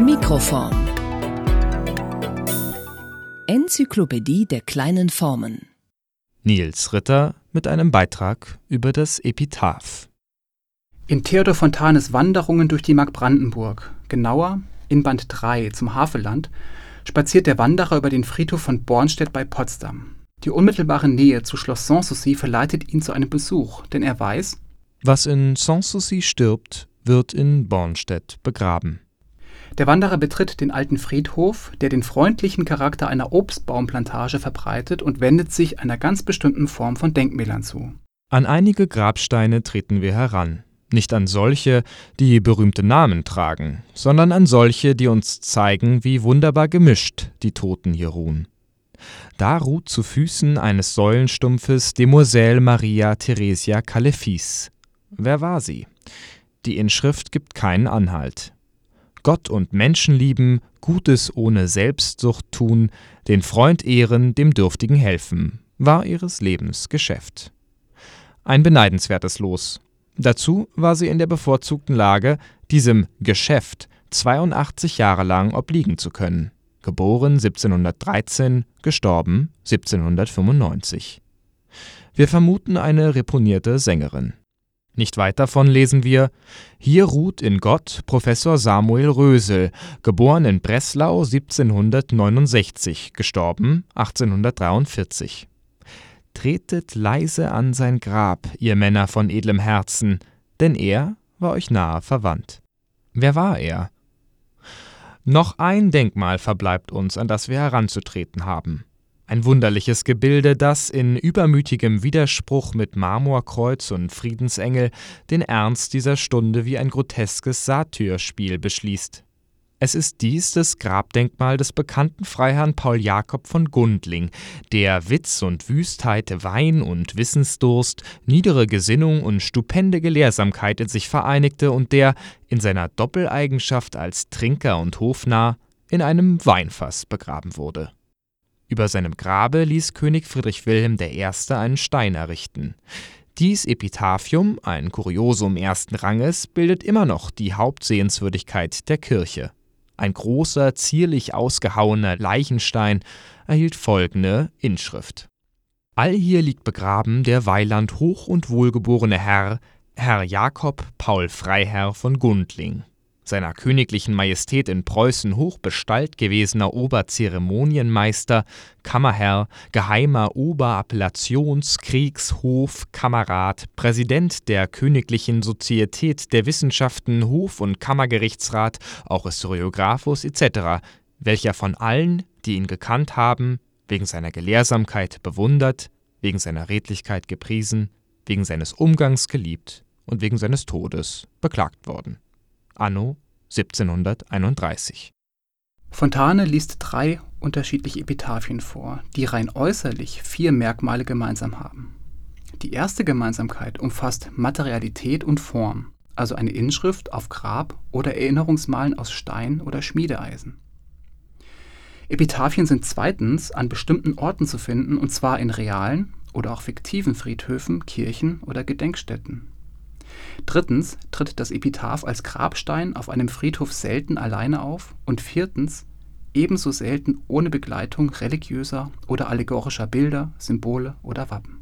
Mikroform Enzyklopädie der kleinen Formen Nils Ritter mit einem Beitrag über das Epitaph. In Theodor Fontanes Wanderungen durch die Mark Brandenburg, genauer in Band 3 zum Havelland, spaziert der Wanderer über den Friedhof von Bornstedt bei Potsdam. Die unmittelbare Nähe zu Schloss Sanssouci verleitet ihn zu einem Besuch, denn er weiß, Was in Sanssouci stirbt, wird in Bornstedt begraben. Der Wanderer betritt den alten Friedhof, der den freundlichen Charakter einer Obstbaumplantage verbreitet und wendet sich einer ganz bestimmten Form von Denkmälern zu. An einige Grabsteine treten wir heran. Nicht an solche, die berühmte Namen tragen, sondern an solche, die uns zeigen, wie wunderbar gemischt die Toten hier ruhen. Da ruht zu Füßen eines Säulenstumpfes Demoiselle Maria Theresia Calefis. Wer war sie? Die Inschrift gibt keinen Anhalt. Gott und Menschen lieben, Gutes ohne Selbstsucht tun, den Freund ehren, dem Dürftigen helfen, war ihres Lebens Geschäft. Ein beneidenswertes Los. Dazu war sie in der bevorzugten Lage, diesem Geschäft 82 Jahre lang obliegen zu können. Geboren 1713, gestorben 1795. Wir vermuten eine reponierte Sängerin. Nicht weit davon lesen wir: Hier ruht in Gott Professor Samuel Rösel, geboren in Breslau 1769, gestorben 1843. Tretet leise an sein Grab, ihr Männer von edlem Herzen, denn er war euch nahe verwandt. Wer war er? Noch ein Denkmal verbleibt uns, an das wir heranzutreten haben. Ein wunderliches Gebilde, das in übermütigem Widerspruch mit Marmorkreuz und Friedensengel den Ernst dieser Stunde wie ein groteskes Satyrspiel beschließt. Es ist dies das Grabdenkmal des bekannten Freiherrn Paul Jakob von Gundling, der Witz und Wüstheit, Wein und Wissensdurst, niedere Gesinnung und stupende Gelehrsamkeit in sich vereinigte und der, in seiner Doppeleigenschaft als Trinker und Hofnarr, in einem Weinfass begraben wurde. Über seinem Grabe ließ König Friedrich Wilhelm I. einen Stein errichten. Dies Epitaphium, ein Kuriosum ersten Ranges, bildet immer noch die Hauptsehenswürdigkeit der Kirche. Ein großer, zierlich ausgehauener Leichenstein erhielt folgende Inschrift. Allhier liegt begraben der Weiland hoch und wohlgeborene Herr, Herr Jakob Paul Freiherr von Gundling. Seiner königlichen Majestät in Preußen hochbestallt gewesener Oberzeremonienmeister, Kammerherr, geheimer Oberappellations-, Kriegs-, Hof-, Kammerrat, Präsident der Königlichen Sozietät der Wissenschaften, Hof- und Kammergerichtsrat, auch Historiographus etc., welcher von allen, die ihn gekannt haben, wegen seiner Gelehrsamkeit bewundert, wegen seiner Redlichkeit gepriesen, wegen seines Umgangs geliebt und wegen seines Todes beklagt worden. Anno 1731. Fontane liest drei unterschiedliche Epitaphien vor, die rein äußerlich vier Merkmale gemeinsam haben. Die erste Gemeinsamkeit umfasst Materialität und Form, also eine Inschrift auf Grab oder Erinnerungsmalen aus Stein oder Schmiedeeisen. Epitaphien sind zweitens an bestimmten Orten zu finden, und zwar in realen oder auch fiktiven Friedhöfen, Kirchen oder Gedenkstätten. Drittens tritt das Epitaph als Grabstein auf einem Friedhof selten alleine auf und viertens ebenso selten ohne Begleitung religiöser oder allegorischer Bilder, Symbole oder Wappen.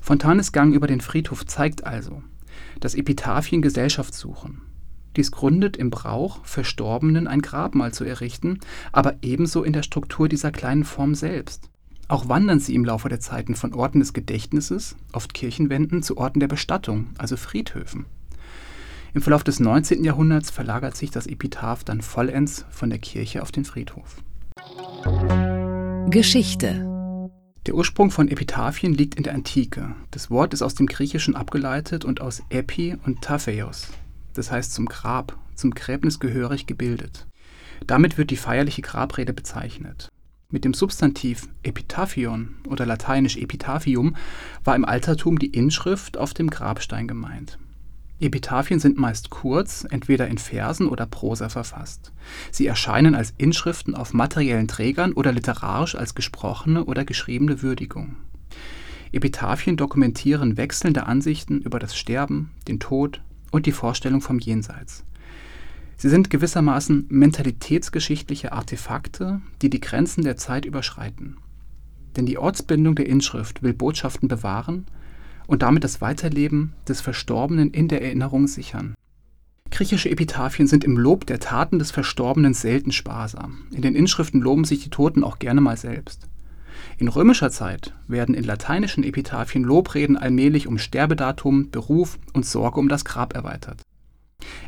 Fontanes Gang über den Friedhof zeigt also, dass Epitaphien Gesellschaft suchen. Dies gründet im Brauch, Verstorbenen ein Grabmal zu errichten, aber ebenso in der Struktur dieser kleinen Form selbst. Auch wandern sie im Laufe der Zeiten von Orten des Gedächtnisses, oft Kirchenwänden, zu Orten der Bestattung, also Friedhöfen. Im Verlauf des 19. Jahrhunderts verlagert sich das Epitaph dann vollends von der Kirche auf den Friedhof. Geschichte Der Ursprung von Epitaphien liegt in der Antike. Das Wort ist aus dem Griechischen abgeleitet und aus Epi und Tapheios, das heißt zum Grab, zum Gräbnis gehörig gebildet. Damit wird die feierliche Grabrede bezeichnet. Mit dem Substantiv Epitaphion oder lateinisch Epitaphium war im Altertum die Inschrift auf dem Grabstein gemeint. Epitaphien sind meist kurz, entweder in Versen oder Prosa verfasst. Sie erscheinen als Inschriften auf materiellen Trägern oder literarisch als gesprochene oder geschriebene Würdigung. Epitaphien dokumentieren wechselnde Ansichten über das Sterben, den Tod und die Vorstellung vom Jenseits. Sie sind gewissermaßen mentalitätsgeschichtliche Artefakte, die die Grenzen der Zeit überschreiten. Denn die Ortsbindung der Inschrift will Botschaften bewahren und damit das Weiterleben des Verstorbenen in der Erinnerung sichern. Griechische Epitaphien sind im Lob der Taten des Verstorbenen selten sparsam. In den Inschriften loben sich die Toten auch gerne mal selbst. In römischer Zeit werden in lateinischen Epitaphien Lobreden allmählich um Sterbedatum, Beruf und Sorge um das Grab erweitert.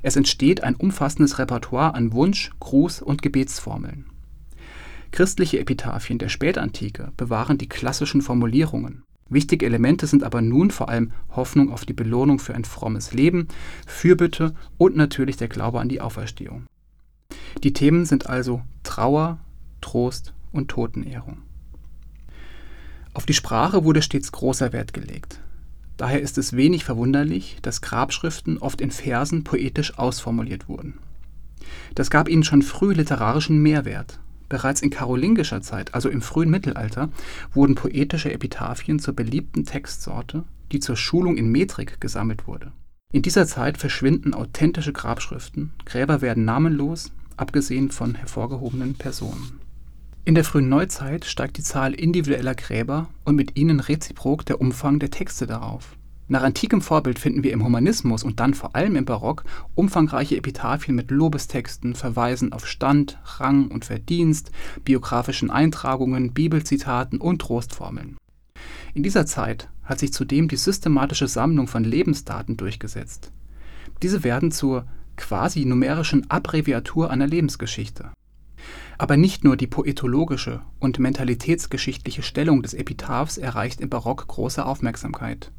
Es entsteht ein umfassendes Repertoire an Wunsch, Gruß und Gebetsformeln. Christliche Epitaphien der Spätantike bewahren die klassischen Formulierungen. Wichtige Elemente sind aber nun vor allem Hoffnung auf die Belohnung für ein frommes Leben, Fürbitte und natürlich der Glaube an die Auferstehung. Die Themen sind also Trauer, Trost und Totenehrung. Auf die Sprache wurde stets großer Wert gelegt. Daher ist es wenig verwunderlich, dass Grabschriften oft in Versen poetisch ausformuliert wurden. Das gab ihnen schon früh literarischen Mehrwert. Bereits in karolingischer Zeit, also im frühen Mittelalter, wurden poetische Epitaphien zur beliebten Textsorte, die zur Schulung in Metrik gesammelt wurde. In dieser Zeit verschwinden authentische Grabschriften, Gräber werden namenlos, abgesehen von hervorgehobenen Personen. In der frühen Neuzeit steigt die Zahl individueller Gräber und mit ihnen reziprok der Umfang der Texte darauf. Nach antikem Vorbild finden wir im Humanismus und dann vor allem im Barock umfangreiche Epitaphien mit Lobestexten, Verweisen auf Stand, Rang und Verdienst, biografischen Eintragungen, Bibelzitaten und Trostformeln. In dieser Zeit hat sich zudem die systematische Sammlung von Lebensdaten durchgesetzt. Diese werden zur quasi numerischen Abbreviatur einer Lebensgeschichte. Aber nicht nur die poetologische und mentalitätsgeschichtliche Stellung des Epitaphs erreicht im Barock große Aufmerksamkeit.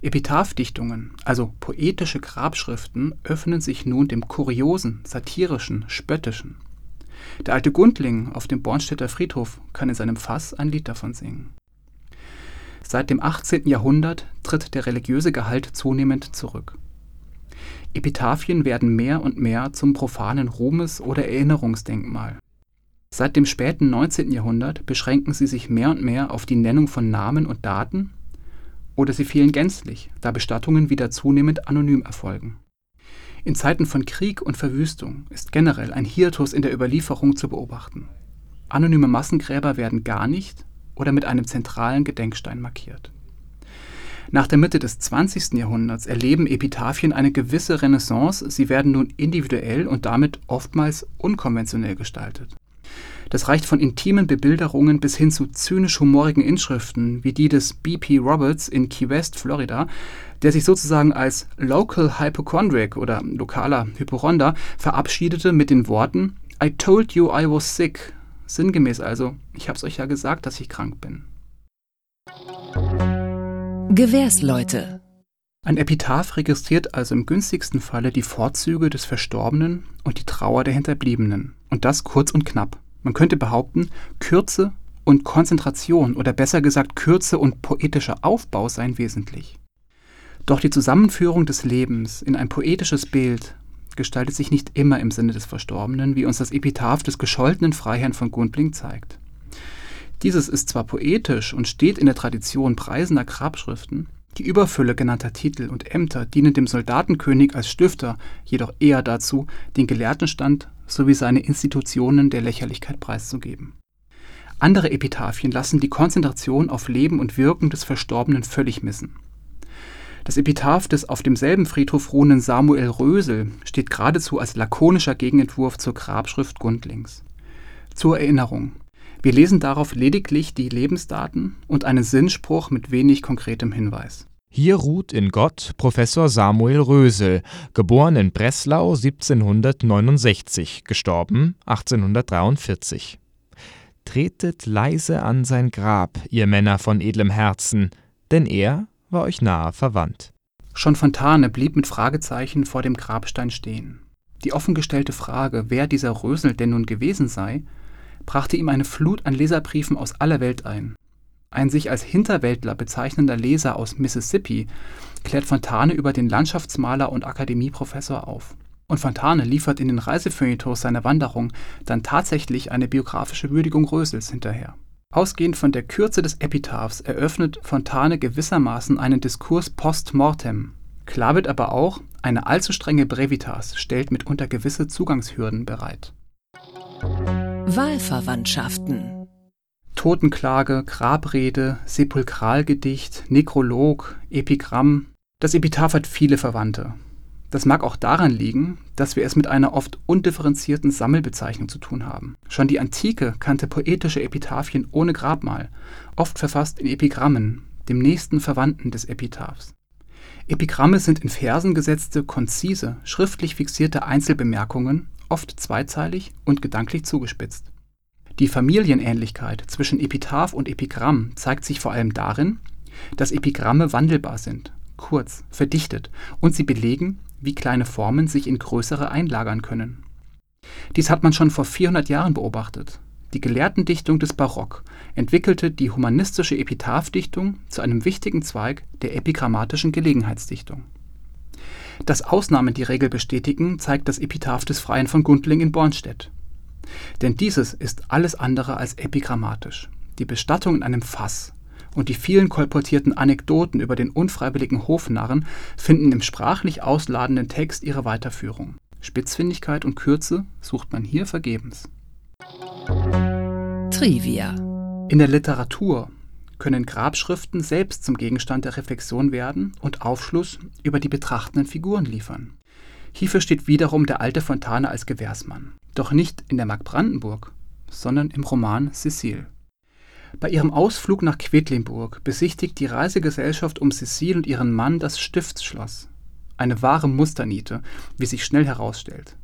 Epitaphdichtungen, also poetische Grabschriften, öffnen sich nun dem Kuriosen, Satirischen, Spöttischen. Der alte Gundling auf dem Bornstädter Friedhof kann in seinem Fass ein Lied davon singen. Seit dem 18. Jahrhundert tritt der religiöse Gehalt zunehmend zurück. Epitaphien werden mehr und mehr zum profanen Ruhmes- oder Erinnerungsdenkmal. Seit dem späten 19. Jahrhundert beschränken sie sich mehr und mehr auf die Nennung von Namen und Daten oder sie fehlen gänzlich, da Bestattungen wieder zunehmend anonym erfolgen. In Zeiten von Krieg und Verwüstung ist generell ein Hiatus in der Überlieferung zu beobachten. Anonyme Massengräber werden gar nicht oder mit einem zentralen Gedenkstein markiert. Nach der Mitte des 20. Jahrhunderts erleben Epitaphien eine gewisse Renaissance, sie werden nun individuell und damit oftmals unkonventionell gestaltet. Das reicht von intimen Bebilderungen bis hin zu zynisch-humorigen Inschriften wie die des B.P. Roberts in Key West, Florida, der sich sozusagen als Local Hypochondriac oder lokaler Hypochonder verabschiedete mit den Worten I told you I was sick. Sinngemäß also, ich hab's euch ja gesagt, dass ich krank bin. Gewährsleute ein Epitaph registriert also im günstigsten Falle die Vorzüge des Verstorbenen und die Trauer der Hinterbliebenen. Und das kurz und knapp. Man könnte behaupten, Kürze und Konzentration oder besser gesagt Kürze und poetischer Aufbau seien wesentlich. Doch die Zusammenführung des Lebens in ein poetisches Bild gestaltet sich nicht immer im Sinne des Verstorbenen, wie uns das Epitaph des gescholtenen Freiherrn von Gundling zeigt. Dieses ist zwar poetisch und steht in der Tradition preisender Grabschriften, die Überfülle genannter Titel und Ämter dienen dem Soldatenkönig als Stifter jedoch eher dazu, den Gelehrtenstand sowie seine Institutionen der Lächerlichkeit preiszugeben. Andere Epitaphien lassen die Konzentration auf Leben und Wirken des Verstorbenen völlig missen. Das Epitaph des auf demselben Friedhof ruhenden Samuel Rösel steht geradezu als lakonischer Gegenentwurf zur Grabschrift Gundlings. Zur Erinnerung. Wir lesen darauf lediglich die Lebensdaten und einen Sinnspruch mit wenig konkretem Hinweis. Hier ruht in Gott Professor Samuel Rösel, geboren in Breslau 1769, gestorben 1843. Tretet leise an sein Grab, ihr Männer von edlem Herzen, denn er war euch nahe verwandt. Schon Fontane blieb mit Fragezeichen vor dem Grabstein stehen. Die offengestellte Frage, wer dieser Rösel denn nun gewesen sei, brachte ihm eine Flut an Leserbriefen aus aller Welt ein. Ein sich als Hinterwäldler bezeichnender Leser aus Mississippi klärt Fontane über den Landschaftsmaler und Akademieprofessor auf. Und Fontane liefert in den Reisefeuilletons seiner Wanderung dann tatsächlich eine biografische Würdigung Rösels hinterher. Ausgehend von der Kürze des Epitaphs eröffnet Fontane gewissermaßen einen Diskurs post mortem. Klar wird aber auch, Eine allzu strenge Brevitas stellt mitunter gewisse Zugangshürden bereit. Wahlverwandtschaften Totenklage, Grabrede, Sepulkralgedicht, Nekrolog, Epigramm. Das Epitaph hat viele Verwandte. Das mag auch daran liegen, dass wir es mit einer oft undifferenzierten Sammelbezeichnung zu tun haben. Schon die Antike kannte poetische Epitaphien ohne Grabmal, oft verfasst in Epigrammen, dem nächsten Verwandten des Epitaphs. Epigramme sind in Versen gesetzte, konzise, schriftlich fixierte Einzelbemerkungen, oft zweizeilig und gedanklich zugespitzt. Die Familienähnlichkeit zwischen Epitaph und Epigramm zeigt sich vor allem darin, dass Epigramme wandelbar sind, kurz, verdichtet und sie belegen, wie kleine Formen sich in größere einlagern können. Dies hat man schon vor 400 Jahren beobachtet. Die Gelehrtendichtung des Barock entwickelte die humanistische Epitaphdichtung zu einem wichtigen Zweig der epigrammatischen Gelegenheitsdichtung. Dass Ausnahmen die Regel bestätigen, zeigt das Epitaph des Freien von Gundling in Bornstedt. Denn dieses ist alles andere als epigrammatisch. Die Bestattung in einem Fass und die vielen kolportierten Anekdoten über den unfreiwilligen Hofnarren finden im sprachlich ausladenden Text ihre Weiterführung. Spitzfindigkeit und Kürze sucht man hier vergebens. Trivia In der Literatur können Grabschriften selbst zum Gegenstand der Reflexion werden und Aufschluss über die betrachtenden Figuren liefern. Hierfür steht wiederum der alte Fontane als Gewährsmann. Doch nicht in der Mark Brandenburg, sondern im Roman Cecile. Bei ihrem Ausflug nach Quedlinburg besichtigt die Reisegesellschaft um Cecile und ihren Mann das Stiftsschloss. Eine wahre Musterniete, wie sich schnell herausstellt.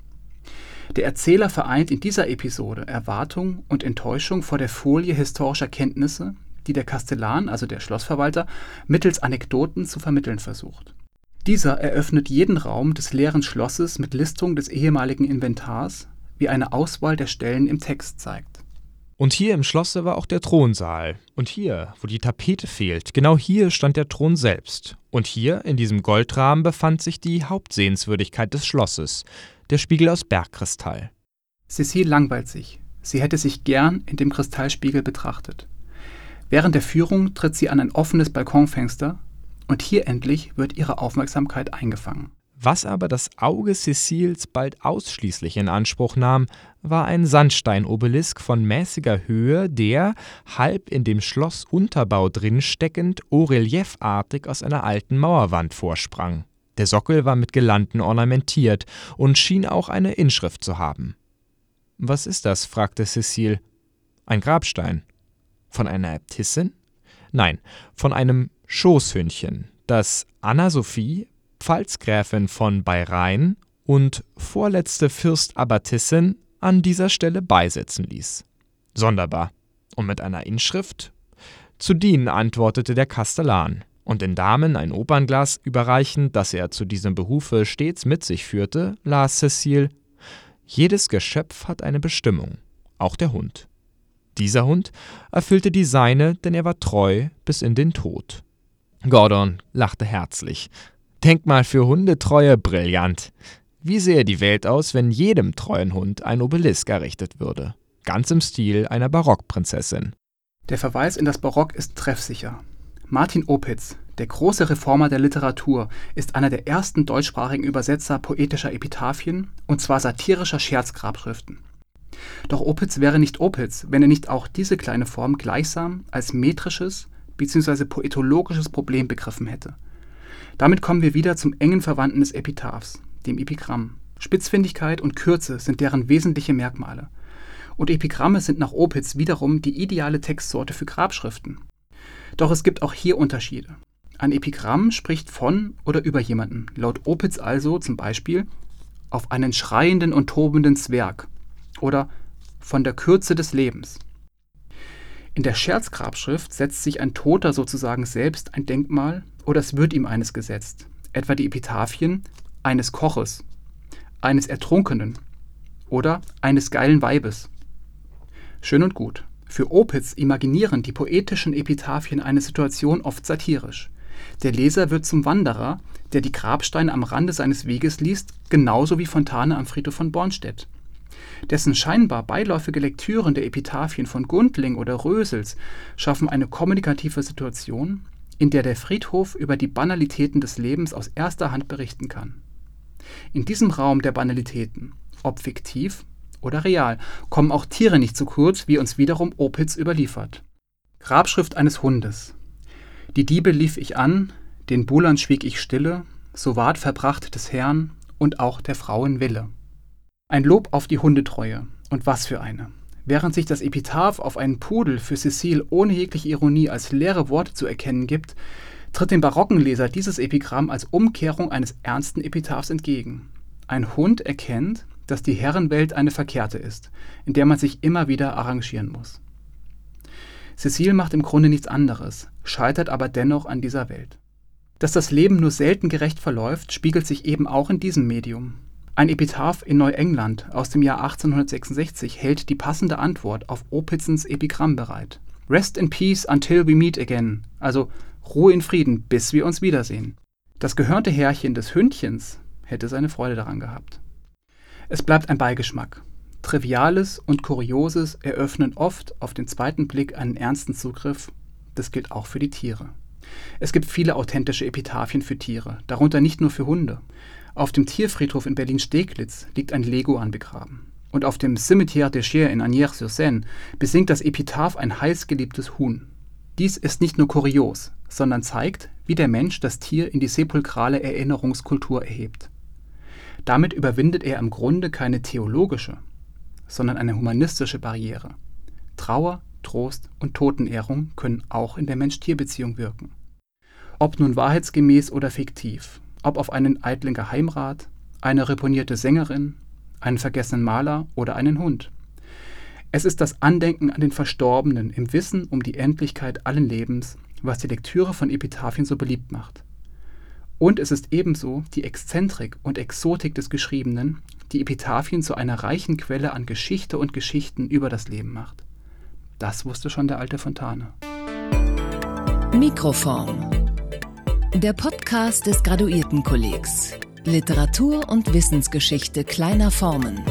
Der Erzähler vereint in dieser Episode Erwartung und Enttäuschung vor der Folie historischer Kenntnisse, die der Kastellan, also der Schlossverwalter, mittels Anekdoten zu vermitteln versucht. Dieser eröffnet jeden Raum des leeren Schlosses mit Listung des ehemaligen Inventars, wie eine Auswahl der Stellen im Text zeigt. Und hier im Schlosse war auch der Thronsaal. Und hier, wo die Tapete fehlt, genau hier stand der Thron selbst. Und hier, in diesem Goldrahmen, befand sich die Hauptsehenswürdigkeit des Schlosses, der Spiegel aus Bergkristall. Cecile langweilt sich. Sie hätte sich gern in dem Kristallspiegel betrachtet. Während der Führung tritt sie an ein offenes Balkonfenster und hier endlich wird ihre Aufmerksamkeit eingefangen. Was aber das Auge Cecils bald ausschließlich in Anspruch nahm, war ein Sandsteinobelisk von mäßiger Höhe, der, halb in dem Schlossunterbau drin steckend, oreliefartig aus einer alten Mauerwand vorsprang. Der Sockel war mit Girlanden ornamentiert und schien auch eine Inschrift zu haben. Was ist das? fragte Cecile. Ein Grabstein. Von einer Äbtissin? Nein, von einem Schoßhündchen, das Anna Sophie, Pfalzgräfin von Bayrein und vorletzte Fürstabbatissin an dieser Stelle beisetzen ließ. Sonderbar. Und mit einer Inschrift? Zu dienen, antwortete der Kastellan und den Damen ein Opernglas überreichend, das er zu diesem Behufe stets mit sich führte, las Cecile Jedes Geschöpf hat eine Bestimmung, auch der Hund. Dieser Hund erfüllte die seine, denn er war treu bis in den Tod. Gordon lachte herzlich. Denkmal für Hundetreue brillant. Wie sähe die Welt aus, wenn jedem treuen Hund ein Obelisk errichtet würde? Ganz im Stil einer Barockprinzessin. Der Verweis in das Barock ist treffsicher. Martin Opitz, der große Reformer der Literatur, ist einer der ersten deutschsprachigen Übersetzer poetischer Epitaphien, und zwar satirischer Scherzgrabschriften. Doch Opitz wäre nicht Opitz, wenn er nicht auch diese kleine Form gleichsam als metrisches bzw. poetologisches Problem begriffen hätte. Damit kommen wir wieder zum engen Verwandten des Epitaphs, dem Epigramm. Spitzfindigkeit und Kürze sind deren wesentliche Merkmale. Und Epigramme sind nach Opitz wiederum die ideale Textsorte für Grabschriften. Doch es gibt auch hier Unterschiede. Ein Epigramm spricht von oder über jemanden, laut Opitz also zum Beispiel auf einen schreienden und tobenden Zwerg oder von der Kürze des Lebens. In der Scherzgrabschrift setzt sich ein Toter sozusagen selbst ein Denkmal oder es wird ihm eines gesetzt, etwa die Epitaphien eines Koches, eines Ertrunkenen oder eines geilen Weibes. Schön und gut. Für Opitz imaginieren die poetischen Epitaphien eine Situation oft satirisch. Der Leser wird zum Wanderer, der die Grabsteine am Rande seines Weges liest, genauso wie Fontane am Friedhof von Bornstedt. Dessen scheinbar beiläufige Lektüren der Epitaphien von Gundling oder Rösels schaffen eine kommunikative Situation, in der der Friedhof über die Banalitäten des Lebens aus erster Hand berichten kann. In diesem Raum der Banalitäten, ob fiktiv oder real, kommen auch Tiere nicht zu kurz, wie uns wiederum Opitz überliefert. Grabschrift eines Hundes. Die Diebe lief ich an, den Buhlern schwieg ich stille, so ward verbracht des Herrn und auch der Frauen Wille. Ein Lob auf die Hundetreue, und was für eine. Während sich das Epitaph auf einen Pudel für Cecile ohne jegliche Ironie als leere Worte zu erkennen gibt, tritt dem barocken Leser dieses Epigramm als Umkehrung eines ernsten Epitaphs entgegen. Ein Hund erkennt, dass die Herrenwelt eine verkehrte ist, in der man sich immer wieder arrangieren muss. Cecile macht im Grunde nichts anderes, scheitert aber dennoch an dieser Welt. Dass das Leben nur selten gerecht verläuft, spiegelt sich eben auch in diesem Medium. Ein Epitaph in Neuengland aus dem Jahr 1866 hält die passende Antwort auf Opitzens Epigramm bereit. Rest in peace until we meet again, also Ruhe in Frieden, bis wir uns wiedersehen. Das gehörnte Herrchen des Hündchens hätte seine Freude daran gehabt. Es bleibt ein Beigeschmack. Triviales und Kurioses eröffnen oft auf den zweiten Blick einen ernsten Zugriff. Das gilt auch für die Tiere. Es gibt viele authentische Epitaphien für Tiere, darunter nicht nur für Hunde. Auf dem Tierfriedhof in Berlin-Steglitz liegt ein Leguan begraben. Und auf dem Cimetière des Chiers in Agnières-sur-Seine besingt das Epitaph ein heißgeliebtes Huhn. Dies ist nicht nur kurios, sondern zeigt, wie der Mensch das Tier in die sepulkrale Erinnerungskultur erhebt. Damit überwindet er im Grunde keine theologische, sondern eine humanistische Barriere. Trauer, Trost und Totenehrung können auch in der Mensch-Tier-Beziehung wirken. Ob nun wahrheitsgemäß oder fiktiv, ob auf einen eitlen Geheimrat, eine reponierte Sängerin, einen vergessenen Maler oder einen Hund. Es ist das Andenken an den Verstorbenen im Wissen um die Endlichkeit allen Lebens, was die Lektüre von Epitaphien so beliebt macht. Und es ist ebenso die Exzentrik und Exotik des Geschriebenen, die Epitaphien zu einer reichen Quelle an Geschichte und Geschichten über das Leben macht. Das wusste schon der alte Fontane. Mikroform der Podcast des Graduiertenkollegs. Literatur und Wissensgeschichte kleiner Formen.